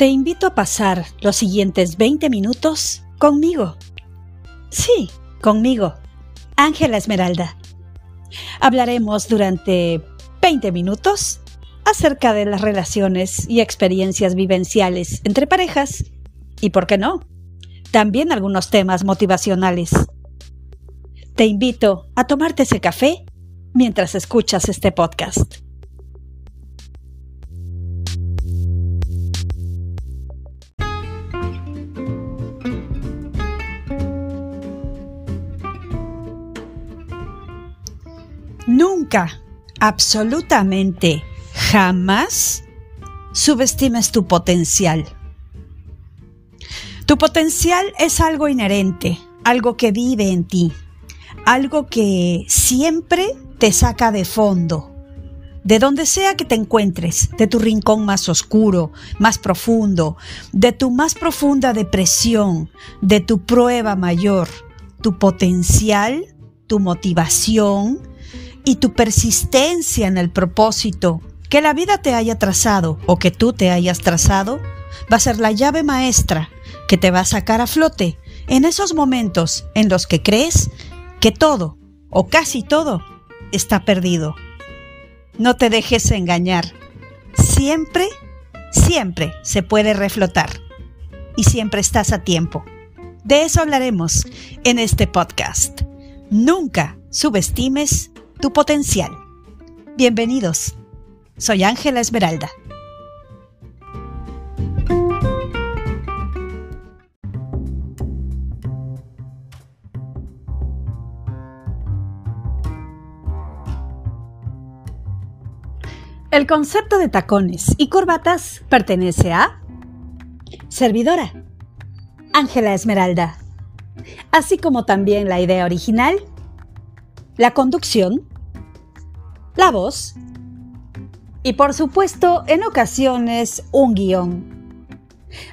Te invito a pasar los siguientes 20 minutos conmigo. Sí, conmigo, Ángela Esmeralda. Hablaremos durante 20 minutos acerca de las relaciones y experiencias vivenciales entre parejas y, ¿por qué no? También algunos temas motivacionales. Te invito a tomarte ese café mientras escuchas este podcast. Absolutamente, jamás subestimes tu potencial. Tu potencial es algo inherente, algo que vive en ti, algo que siempre te saca de fondo, de donde sea que te encuentres, de tu rincón más oscuro, más profundo, de tu más profunda depresión, de tu prueba mayor, tu potencial, tu motivación, y tu persistencia en el propósito que la vida te haya trazado o que tú te hayas trazado va a ser la llave maestra que te va a sacar a flote en esos momentos en los que crees que todo o casi todo está perdido. No te dejes engañar. Siempre, siempre se puede reflotar y siempre estás a tiempo. De eso hablaremos en este podcast. Nunca subestimes tu potencial. Bienvenidos. Soy Ángela Esmeralda. El concepto de tacones y corbatas pertenece a servidora, Ángela Esmeralda, así como también la idea original, la conducción, la voz y por supuesto en ocasiones un guion.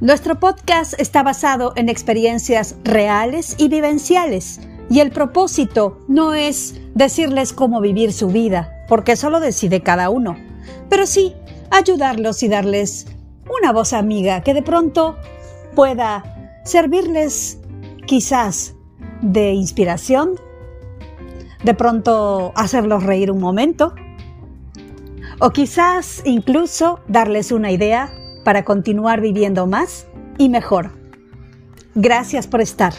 Nuestro podcast está basado en experiencias reales y vivenciales y el propósito no es decirles cómo vivir su vida, porque eso lo decide cada uno, pero sí ayudarlos y darles una voz amiga que de pronto pueda servirles quizás de inspiración, de pronto hacerlos reír un momento o quizás incluso darles una idea para continuar viviendo más y mejor. Gracias por estar.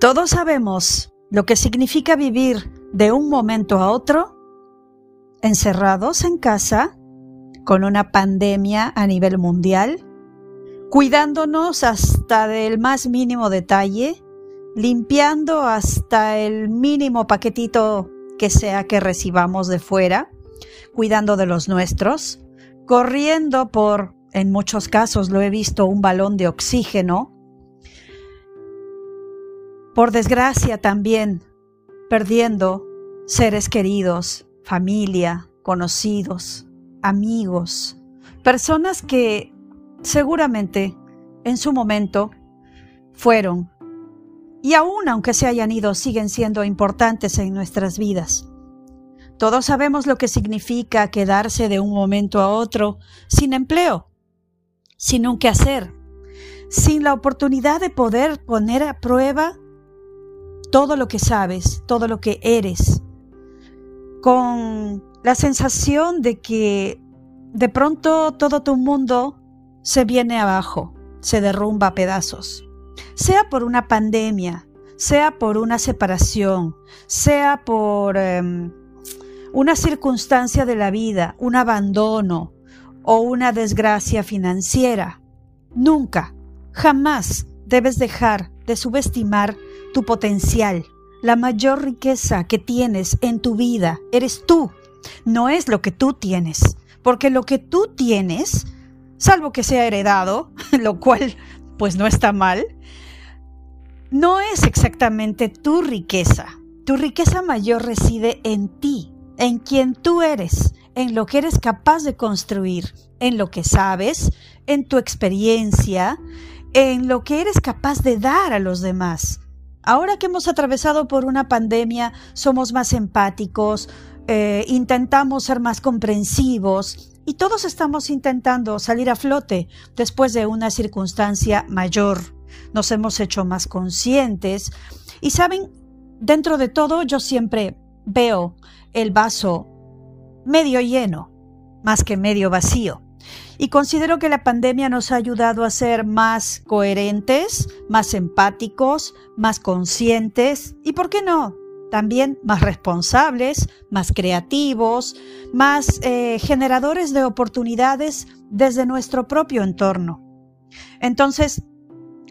Todos sabemos lo que significa vivir de un momento a otro, encerrados en casa, con una pandemia a nivel mundial, cuidándonos hasta del más mínimo detalle, limpiando hasta el mínimo paquetito que sea que recibamos de fuera, cuidando de los nuestros, corriendo por, en muchos casos lo he visto, un balón de oxígeno, por desgracia también perdiendo seres queridos, familia, conocidos, amigos, personas que seguramente en su momento fueron y aún aunque se hayan ido siguen siendo importantes en nuestras vidas. Todos sabemos lo que significa quedarse de un momento a otro sin empleo, sin un quehacer, sin la oportunidad de poder poner a prueba todo lo que sabes, todo lo que eres, con la sensación de que de pronto todo tu mundo se viene abajo, se derrumba a pedazos, sea por una pandemia, sea por una separación, sea por em, una circunstancia de la vida, un abandono o una desgracia financiera. Nunca, jamás debes dejar de subestimar tu potencial. La mayor riqueza que tienes en tu vida eres tú, no es lo que tú tienes, porque lo que tú tienes, salvo que sea heredado, lo cual pues no está mal, no es exactamente tu riqueza. Tu riqueza mayor reside en ti, en quien tú eres, en lo que eres capaz de construir, en lo que sabes, en tu experiencia, en lo que eres capaz de dar a los demás. Ahora que hemos atravesado por una pandemia, somos más empáticos, eh, intentamos ser más comprensivos y todos estamos intentando salir a flote después de una circunstancia mayor. Nos hemos hecho más conscientes y saben, dentro de todo yo siempre veo el vaso medio lleno más que medio vacío. Y considero que la pandemia nos ha ayudado a ser más coherentes, más empáticos, más conscientes y, ¿por qué no? También más responsables, más creativos, más eh, generadores de oportunidades desde nuestro propio entorno. Entonces,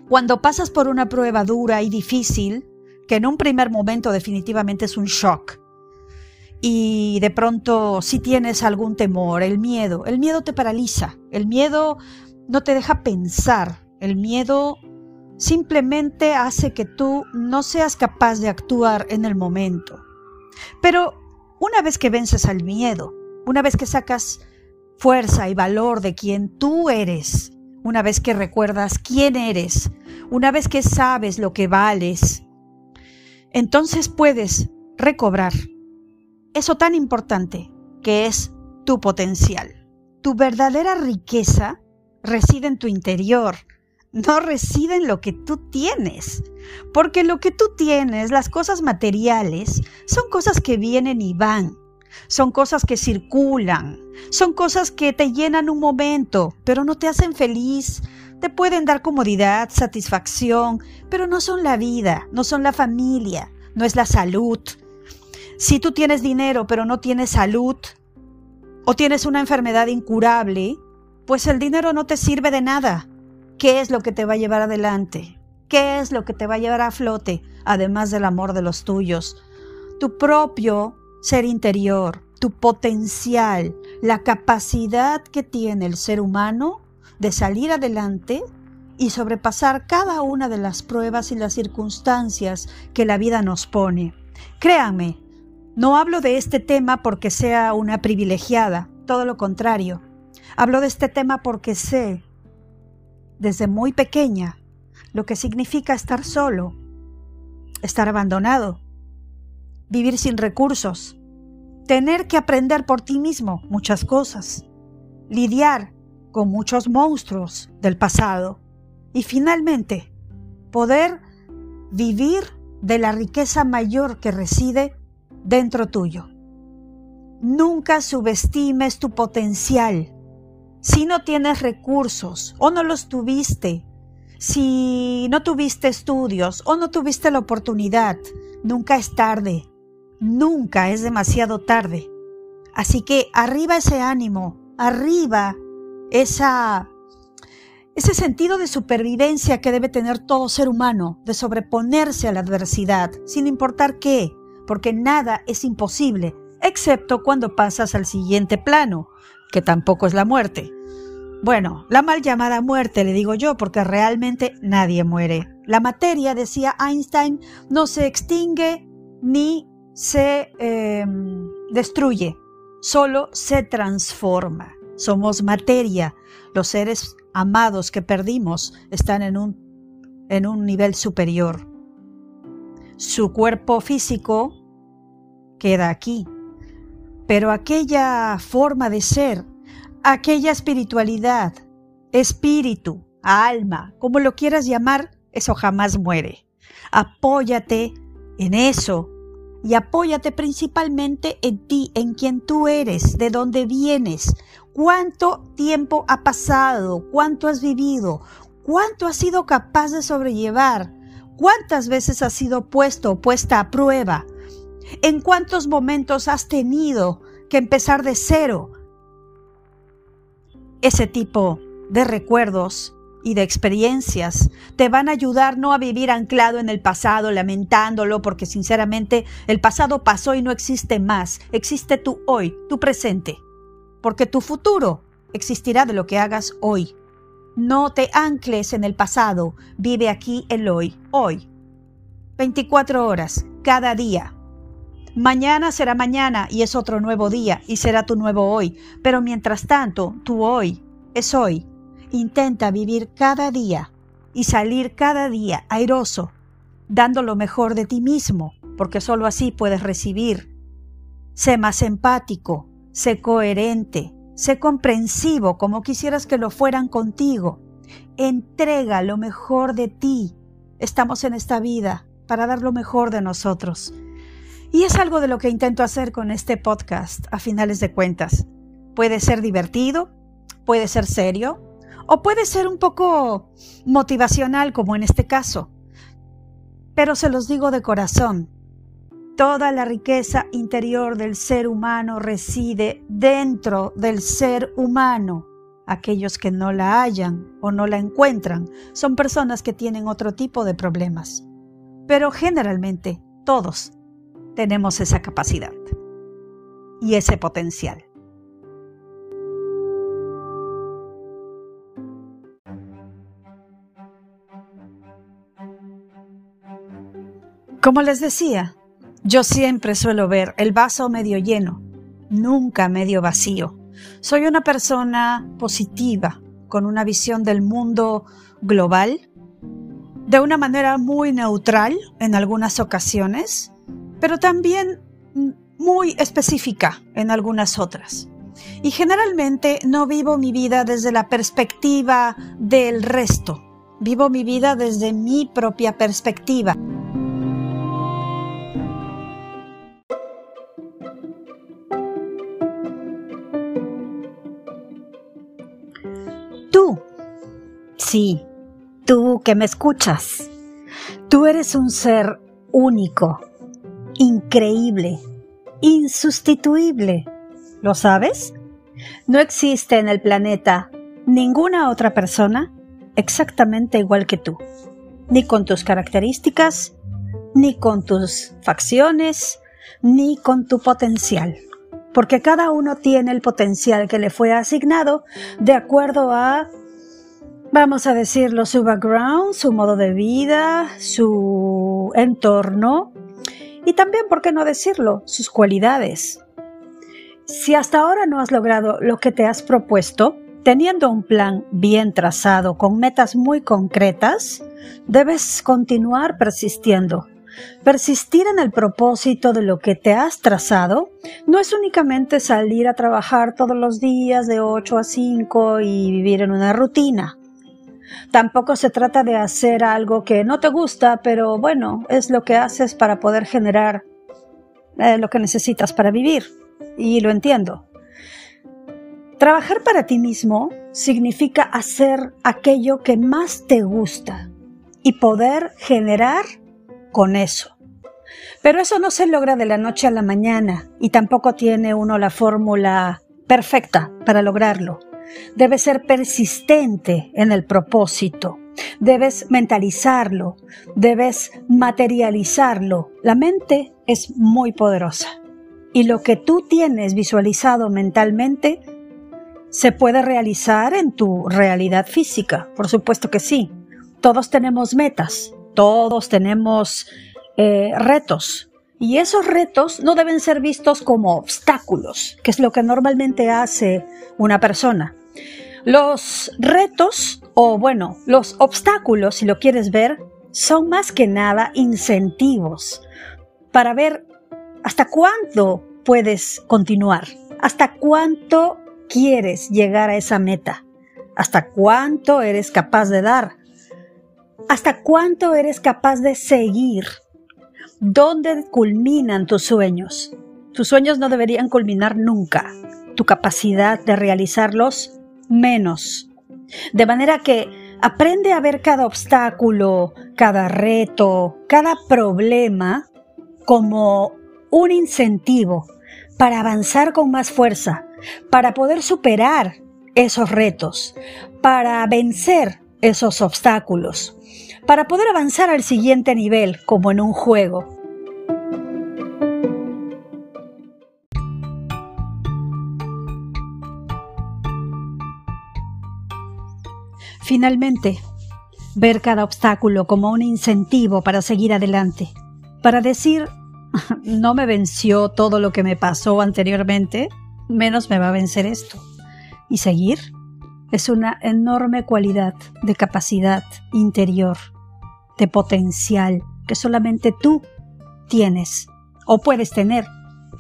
cuando pasas por una prueba dura y difícil, que en un primer momento definitivamente es un shock, y de pronto si tienes algún temor, el miedo, el miedo te paraliza, el miedo no te deja pensar, el miedo simplemente hace que tú no seas capaz de actuar en el momento. Pero una vez que vences al miedo, una vez que sacas fuerza y valor de quien tú eres, una vez que recuerdas quién eres, una vez que sabes lo que vales, entonces puedes recobrar eso tan importante que es tu potencial. Tu verdadera riqueza reside en tu interior, no reside en lo que tú tienes. Porque lo que tú tienes, las cosas materiales, son cosas que vienen y van. Son cosas que circulan, son cosas que te llenan un momento, pero no te hacen feliz, te pueden dar comodidad, satisfacción, pero no son la vida, no son la familia, no es la salud, si tú tienes dinero pero no tienes salud o tienes una enfermedad incurable, pues el dinero no te sirve de nada. ¿Qué es lo que te va a llevar adelante? ¿Qué es lo que te va a llevar a flote, además del amor de los tuyos? Tu propio ser interior, tu potencial, la capacidad que tiene el ser humano de salir adelante y sobrepasar cada una de las pruebas y las circunstancias que la vida nos pone. Créanme, no hablo de este tema porque sea una privilegiada, todo lo contrario. Hablo de este tema porque sé, desde muy pequeña, lo que significa estar solo, estar abandonado, vivir sin recursos, tener que aprender por ti mismo muchas cosas, lidiar con muchos monstruos del pasado y finalmente poder vivir de la riqueza mayor que reside dentro tuyo. Nunca subestimes tu potencial. Si no tienes recursos o no los tuviste, si no tuviste estudios o no tuviste la oportunidad, nunca es tarde, nunca es demasiado tarde. Así que arriba ese ánimo, arriba esa ese sentido de supervivencia que debe tener todo ser humano, de sobreponerse a la adversidad, sin importar qué, porque nada es imposible, excepto cuando pasas al siguiente plano, que tampoco es la muerte. Bueno, la mal llamada muerte, le digo yo, porque realmente nadie muere. La materia, decía Einstein, no se extingue ni se em, destruye, solo se transforma. Somos materia. Los seres amados que perdimos están en un, en un nivel superior. Su cuerpo físico queda aquí, pero aquella forma de ser, aquella espiritualidad, espíritu, alma, como lo quieras llamar, eso jamás muere. Apóyate en eso y apóyate principalmente en ti, en quien tú eres, de dónde vienes, cuánto tiempo ha pasado, cuánto has vivido, cuánto has sido capaz de sobrellevar, ¿Cuántas veces has sido puesto o puesta a prueba? ¿En cuántos momentos has tenido que empezar de cero? Ese tipo de recuerdos y de experiencias te van a ayudar no a vivir anclado en el pasado, lamentándolo, porque sinceramente el pasado pasó y no existe más. Existe tu hoy, tu presente, porque tu futuro existirá de lo que hagas hoy. No te ancles en el pasado, vive aquí el hoy, hoy. 24 horas, cada día. Mañana será mañana y es otro nuevo día y será tu nuevo hoy, pero mientras tanto, tu hoy es hoy. Intenta vivir cada día y salir cada día airoso, dando lo mejor de ti mismo, porque sólo así puedes recibir. Sé más empático, sé coherente, sé comprensivo como quisieras que lo fueran contigo. Entrega lo mejor de ti. Estamos en esta vida para dar lo mejor de nosotros. Y es algo de lo que intento hacer con este podcast a finales de cuentas. Puede ser divertido, puede ser serio, o puede ser un poco motivacional como en este caso. Pero se los digo de corazón, toda la riqueza interior del ser humano reside dentro del ser humano. Aquellos que no la hallan o no la encuentran son personas que tienen otro tipo de problemas. Pero generalmente todos tenemos esa capacidad y ese potencial. Como les decía, yo siempre suelo ver el vaso medio lleno, nunca medio vacío. Soy una persona positiva, con una visión del mundo global, de una manera muy neutral en algunas ocasiones, pero también muy específica en algunas otras. Y generalmente no vivo mi vida desde la perspectiva del resto, vivo mi vida desde mi propia perspectiva. Sí, tú que me escuchas. Tú eres un ser único, increíble, insustituible. ¿Lo sabes? No existe en el planeta ninguna otra persona exactamente igual que tú, ni con tus características, ni con tus facciones, ni con tu potencial, porque cada uno tiene el potencial que le fue asignado de acuerdo a vamos a decirlo, su background, su modo de vida, su entorno y también, ¿por qué no decirlo?, sus cualidades. Si hasta ahora no has logrado lo que te has propuesto, teniendo un plan bien trazado con metas muy concretas, debes continuar persistiendo. Persistir en el propósito de lo que te has trazado no es únicamente salir a trabajar todos los días de 8 a 5 y vivir en una rutina. Tampoco se trata de hacer algo que no te gusta, pero bueno, es lo que haces para poder generar eh, lo que necesitas para vivir. Y lo entiendo. Trabajar para ti mismo significa hacer aquello que más te gusta y poder generar con eso. Pero eso no se logra de la noche a la mañana y tampoco tiene uno la fórmula perfecta para lograrlo. Debes ser persistente en el propósito. Debes mentalizarlo. Debes materializarlo. La mente es muy poderosa. Y lo que tú tienes visualizado mentalmente se puede realizar en tu realidad física. Por supuesto que sí. Todos tenemos metas. Todos tenemos eh, retos. Y esos retos no deben ser vistos como obstáculos, que es lo que normalmente hace una persona. Los retos, o bueno, los obstáculos, si lo quieres ver, son más que nada incentivos para ver hasta cuánto puedes continuar, hasta cuánto quieres llegar a esa meta, hasta cuánto eres capaz de dar, hasta cuánto eres capaz de seguir ¿Dónde culminan tus sueños? Tus sueños no deberían culminar nunca. Tu capacidad de realizarlos, menos. De manera que aprende a ver cada obstáculo, cada reto, cada problema como un incentivo para avanzar con más fuerza, para poder superar esos retos, para vencer esos obstáculos para poder avanzar al siguiente nivel como en un juego. Finalmente, ver cada obstáculo como un incentivo para seguir adelante, para decir, no me venció todo lo que me pasó anteriormente, menos me va a vencer esto. Y seguir es una enorme cualidad de capacidad interior, de potencial que solamente tú tienes o puedes tener.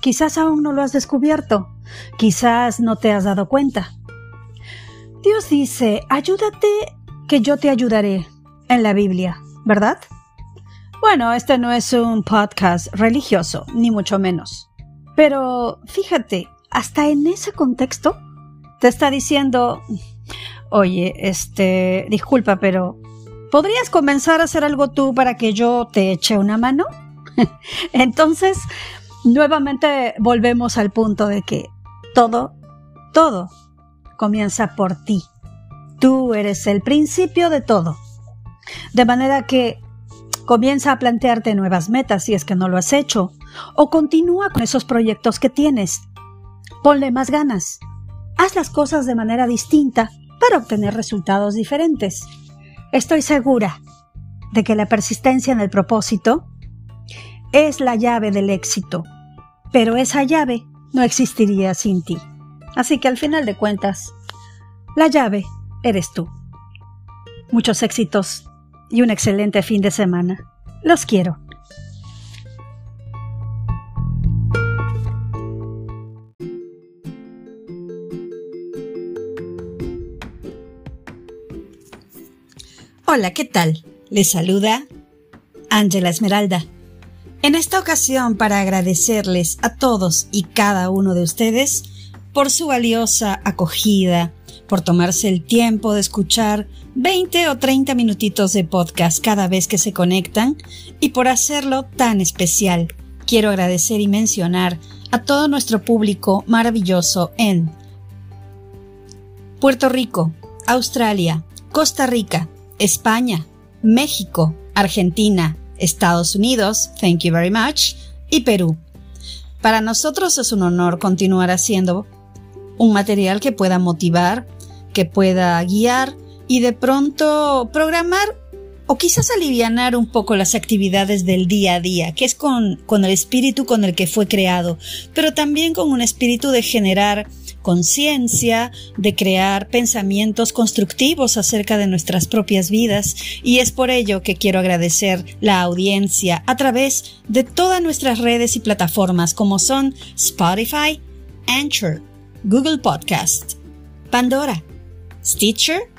Quizás aún no lo has descubierto, quizás no te has dado cuenta. Dios dice, ayúdate que yo te ayudaré en la Biblia, ¿verdad? Bueno, este no es un podcast religioso, ni mucho menos. Pero fíjate, hasta en ese contexto te está diciendo, oye, este, disculpa, pero ¿podrías comenzar a hacer algo tú para que yo te eche una mano? Entonces, nuevamente volvemos al punto de que todo, todo comienza por ti. Tú eres el principio de todo. De manera que comienza a plantearte nuevas metas si es que no lo has hecho, o continúa con esos proyectos que tienes. Ponle más ganas. Haz las cosas de manera distinta para obtener resultados diferentes. Estoy segura de que la persistencia en el propósito es la llave del éxito, pero esa llave no existiría sin ti. Así que al final de cuentas, la llave eres tú. Muchos éxitos y un excelente fin de semana. Los quiero. Hola, ¿qué tal? Les saluda Ángela Esmeralda. En esta ocasión para agradecerles a todos y cada uno de ustedes por su valiosa acogida, por tomarse el tiempo de escuchar 20 o 30 minutitos de podcast cada vez que se conectan y por hacerlo tan especial. Quiero agradecer y mencionar a todo nuestro público maravilloso en Puerto Rico, Australia, Costa Rica, España, México, Argentina, Estados Unidos, thank you very much, y Perú. Para nosotros es un honor continuar haciendo un material que pueda motivar, que pueda guiar y de pronto programar o quizás alivianar un poco las actividades del día a día, que es con, con el espíritu con el que fue creado, pero también con un espíritu de generar conciencia, de crear pensamientos constructivos acerca de nuestras propias vidas. Y es por ello que quiero agradecer la audiencia a través de todas nuestras redes y plataformas como son Spotify, Anchor, Google Podcast, Pandora, Stitcher,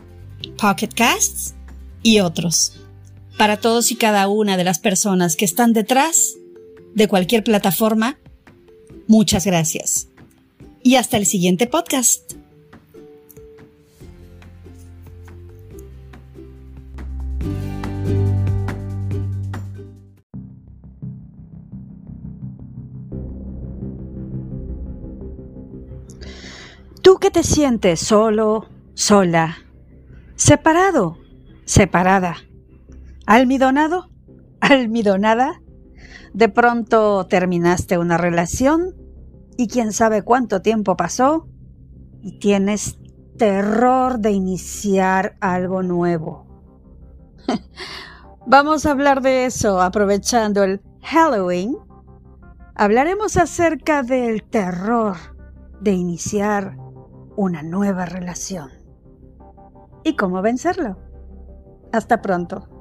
Pocket Casts y otros. Para todos y cada una de las personas que están detrás de cualquier plataforma, muchas gracias y hasta el siguiente podcast. Te sientes solo, sola, separado, separada, almidonado, almidonada, de pronto terminaste una relación y quién sabe cuánto tiempo pasó y tienes terror de iniciar algo nuevo. Vamos a hablar de eso aprovechando el Halloween. Hablaremos acerca del terror de iniciar una nueva relación y cómo vencerlo. Hasta pronto.